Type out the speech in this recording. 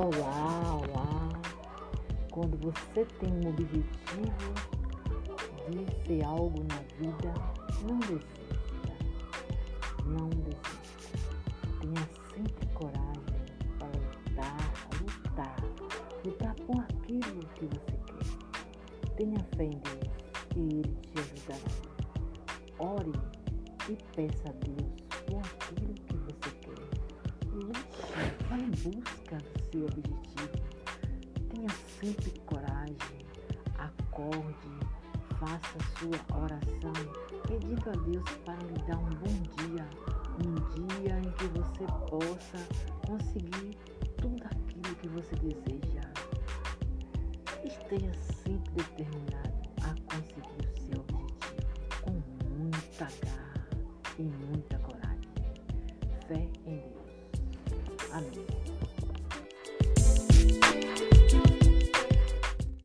Olá, olá. Quando você tem um objetivo de ser algo na vida, não desista. Não desista. Tenha sempre coragem para lutar, lutar. Lutar por aquilo que você quer. Tenha fé em Deus e Ele te ajudará. Ore e peça a Deus busca seu objetivo. Tenha sempre coragem. Acorde, faça sua oração, pedindo a Deus para lhe dar um bom dia, um dia em que você possa conseguir tudo aquilo que você deseja. Esteja sempre determinado a conseguir o seu objetivo com muita garra e muita coragem. Fé em Deus. Amém.